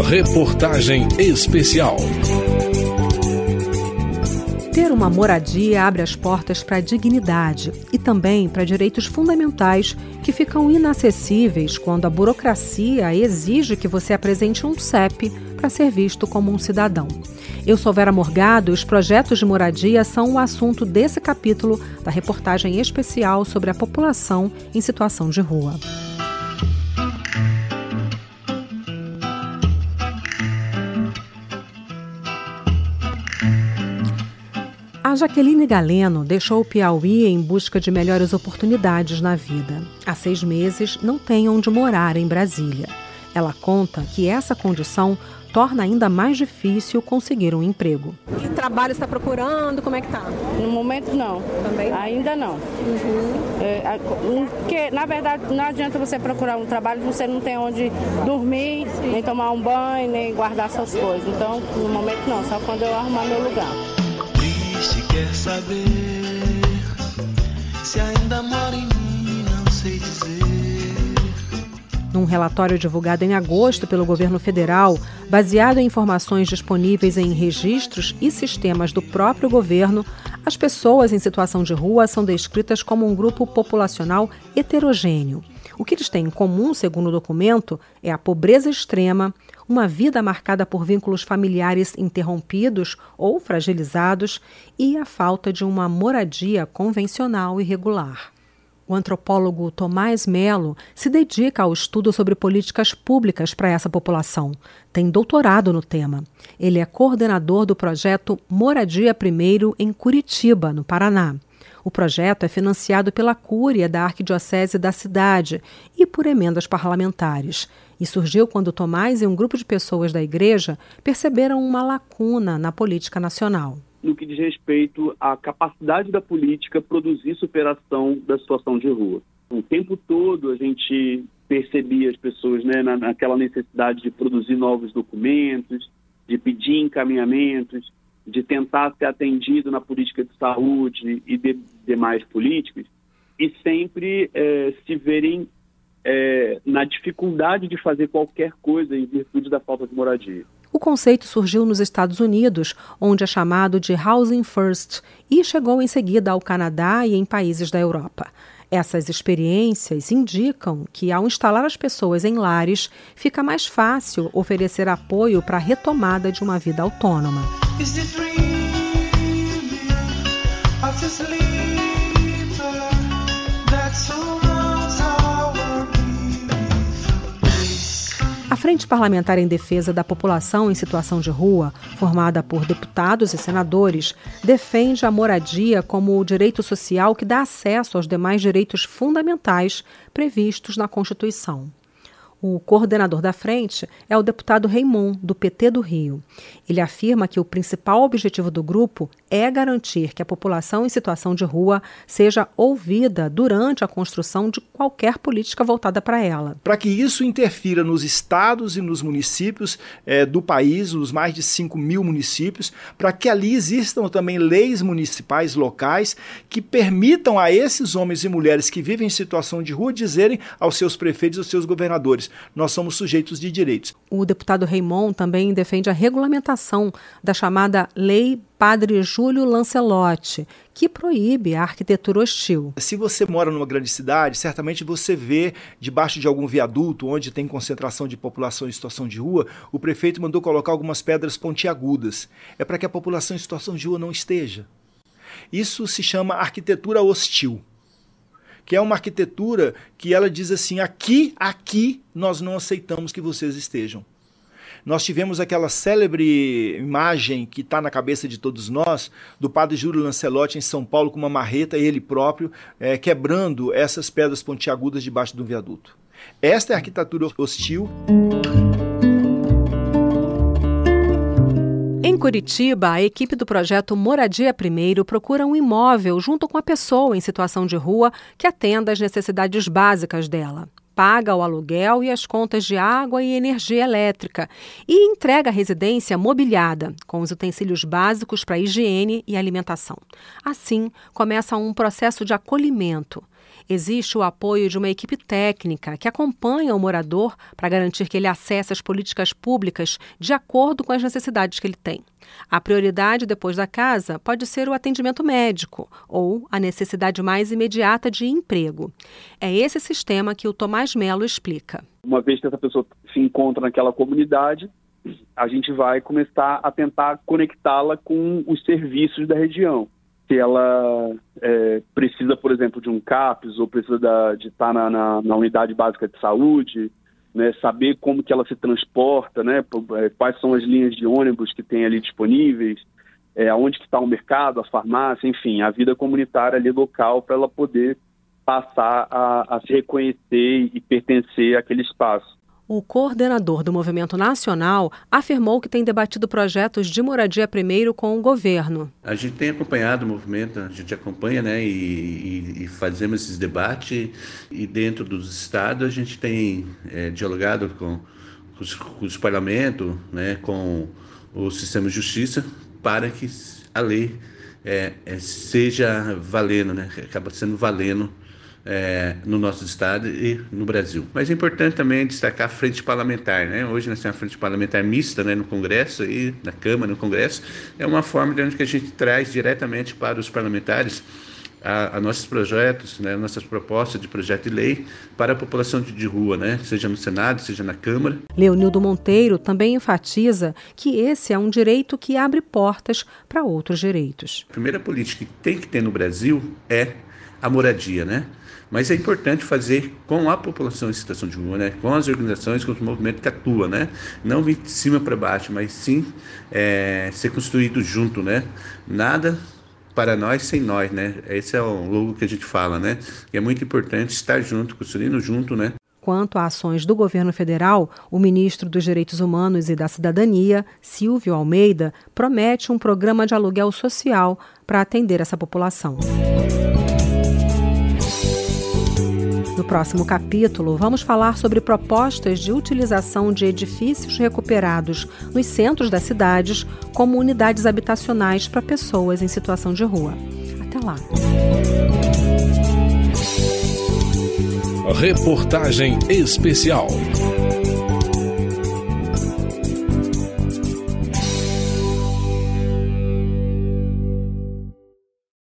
Reportagem especial. Ter uma moradia abre as portas para a dignidade e também para direitos fundamentais que ficam inacessíveis quando a burocracia exige que você apresente um CEP para ser visto como um cidadão. Eu sou Vera Morgado e os projetos de moradia são o assunto desse capítulo da reportagem especial sobre a população em situação de rua. A Jaqueline Galeno deixou o Piauí em busca de melhores oportunidades na vida. Há seis meses não tem onde morar em Brasília. Ela conta que essa condição torna ainda mais difícil conseguir um emprego. Que trabalho está procurando? Como é que está? No momento não. Também? Ainda não. Uhum. É, porque, na verdade, não adianta você procurar um trabalho você não tem onde dormir, Sim. nem tomar um banho, nem guardar suas coisas. Então, no momento não, só quando eu arrumar meu lugar quer saber se ainda mora em mim, não sei dizer. Num relatório divulgado em agosto pelo governo federal, baseado em informações disponíveis em registros e sistemas do próprio governo, as pessoas em situação de rua são descritas como um grupo populacional heterogêneo. O que eles têm em comum, segundo o documento, é a pobreza extrema, uma vida marcada por vínculos familiares interrompidos ou fragilizados e a falta de uma moradia convencional e regular. O antropólogo Tomás Melo se dedica ao estudo sobre políticas públicas para essa população. Tem doutorado no tema. Ele é coordenador do projeto Moradia Primeiro em Curitiba, no Paraná. O projeto é financiado pela Cúria da Arquidiocese da cidade e por emendas parlamentares. E surgiu quando Tomás e um grupo de pessoas da igreja perceberam uma lacuna na política nacional. No que diz respeito à capacidade da política produzir superação da situação de rua. O tempo todo a gente percebia as pessoas né, naquela necessidade de produzir novos documentos, de pedir encaminhamentos, de tentar ser atendido na política de saúde e de demais políticas, e sempre é, se verem é, na dificuldade de fazer qualquer coisa em virtude da falta de moradia. O conceito surgiu nos Estados Unidos, onde é chamado de Housing First, e chegou em seguida ao Canadá e em países da Europa. Essas experiências indicam que, ao instalar as pessoas em lares, fica mais fácil oferecer apoio para a retomada de uma vida autônoma. Frente Parlamentar em Defesa da População em Situação de Rua, formada por deputados e senadores, defende a moradia como o direito social que dá acesso aos demais direitos fundamentais previstos na Constituição. O coordenador da frente é o deputado Raimon, do PT do Rio. Ele afirma que o principal objetivo do grupo é garantir que a população em situação de rua seja ouvida durante a construção de qualquer política voltada para ela. Para que isso interfira nos estados e nos municípios é, do país, os mais de 5 mil municípios, para que ali existam também leis municipais locais que permitam a esses homens e mulheres que vivem em situação de rua dizerem aos seus prefeitos, aos seus governadores: nós somos sujeitos de direitos. O deputado Raimon também defende a regulamentação da chamada Lei Padre Júlio Lancelotti, que proíbe a arquitetura hostil. Se você mora numa grande cidade, certamente você vê debaixo de algum viaduto onde tem concentração de população em situação de rua, o prefeito mandou colocar algumas pedras pontiagudas. É para que a população em situação de rua não esteja. Isso se chama arquitetura hostil que é uma arquitetura que ela diz assim: aqui, aqui nós não aceitamos que vocês estejam. Nós tivemos aquela célebre imagem que está na cabeça de todos nós, do padre Júlio Lancelotti em São Paulo com uma marreta, ele próprio, é, quebrando essas pedras pontiagudas debaixo do viaduto. Esta é a arquitetura hostil. Curitiba, a equipe do projeto Moradia Primeiro procura um imóvel junto com a pessoa em situação de rua que atenda às necessidades básicas dela. Paga o aluguel e as contas de água e energia elétrica e entrega a residência mobiliada, com os utensílios básicos para higiene e alimentação. Assim, começa um processo de acolhimento. Existe o apoio de uma equipe técnica que acompanha o morador para garantir que ele acesse as políticas públicas de acordo com as necessidades que ele tem. A prioridade depois da casa pode ser o atendimento médico ou a necessidade mais imediata de emprego. É esse sistema que o Tomás Melo explica. Uma vez que essa pessoa se encontra naquela comunidade, a gente vai começar a tentar conectá-la com os serviços da região. Se ela é, precisa, por exemplo, de um CAPS ou precisa da, de estar na, na, na unidade básica de saúde, né, saber como que ela se transporta, né, é, quais são as linhas de ônibus que tem ali disponíveis, é, aonde que está o mercado, a farmácia, enfim, a vida comunitária ali local para ela poder passar a, a se reconhecer e pertencer àquele espaço. O coordenador do movimento nacional afirmou que tem debatido projetos de moradia primeiro com o governo. A gente tem acompanhado o movimento, a gente acompanha né, e, e, e fazemos esses debates. E dentro dos estados a gente tem é, dialogado com, com, os, com os parlamentos, né, com o sistema de justiça, para que a lei é, é, seja valendo, né, acaba sendo valendo é, no nosso estado e no Brasil. Mas é importante também destacar a frente parlamentar. Né? Hoje nós temos a frente parlamentar mista né, no Congresso e na Câmara, no Congresso. É uma forma de onde que a gente traz diretamente para os parlamentares a, a, nossos projetos, né, nossas propostas de projeto de lei para a população de, de, rua, né, seja no Senado, seja na Câmara. Leonildo Monteiro também enfatiza que esse é um direito que abre portas para outros direitos. A primeira política que tem que ter no Brasil é a moradia, né? Mas é importante fazer com a população em situação de rua, né? com as organizações, com os movimentos que atuam, né? Não vir de cima para baixo, mas sim é, ser construído junto, né? Nada para nós sem nós, né? Esse é o logo que a gente fala, né? E é muito importante estar junto, construindo junto, né? Quanto a ações do governo federal, o ministro dos Direitos Humanos e da Cidadania, Silvio Almeida, promete um programa de aluguel social para atender essa população. No próximo capítulo, vamos falar sobre propostas de utilização de edifícios recuperados nos centros das cidades como unidades habitacionais para pessoas em situação de rua. Até lá. Reportagem especial.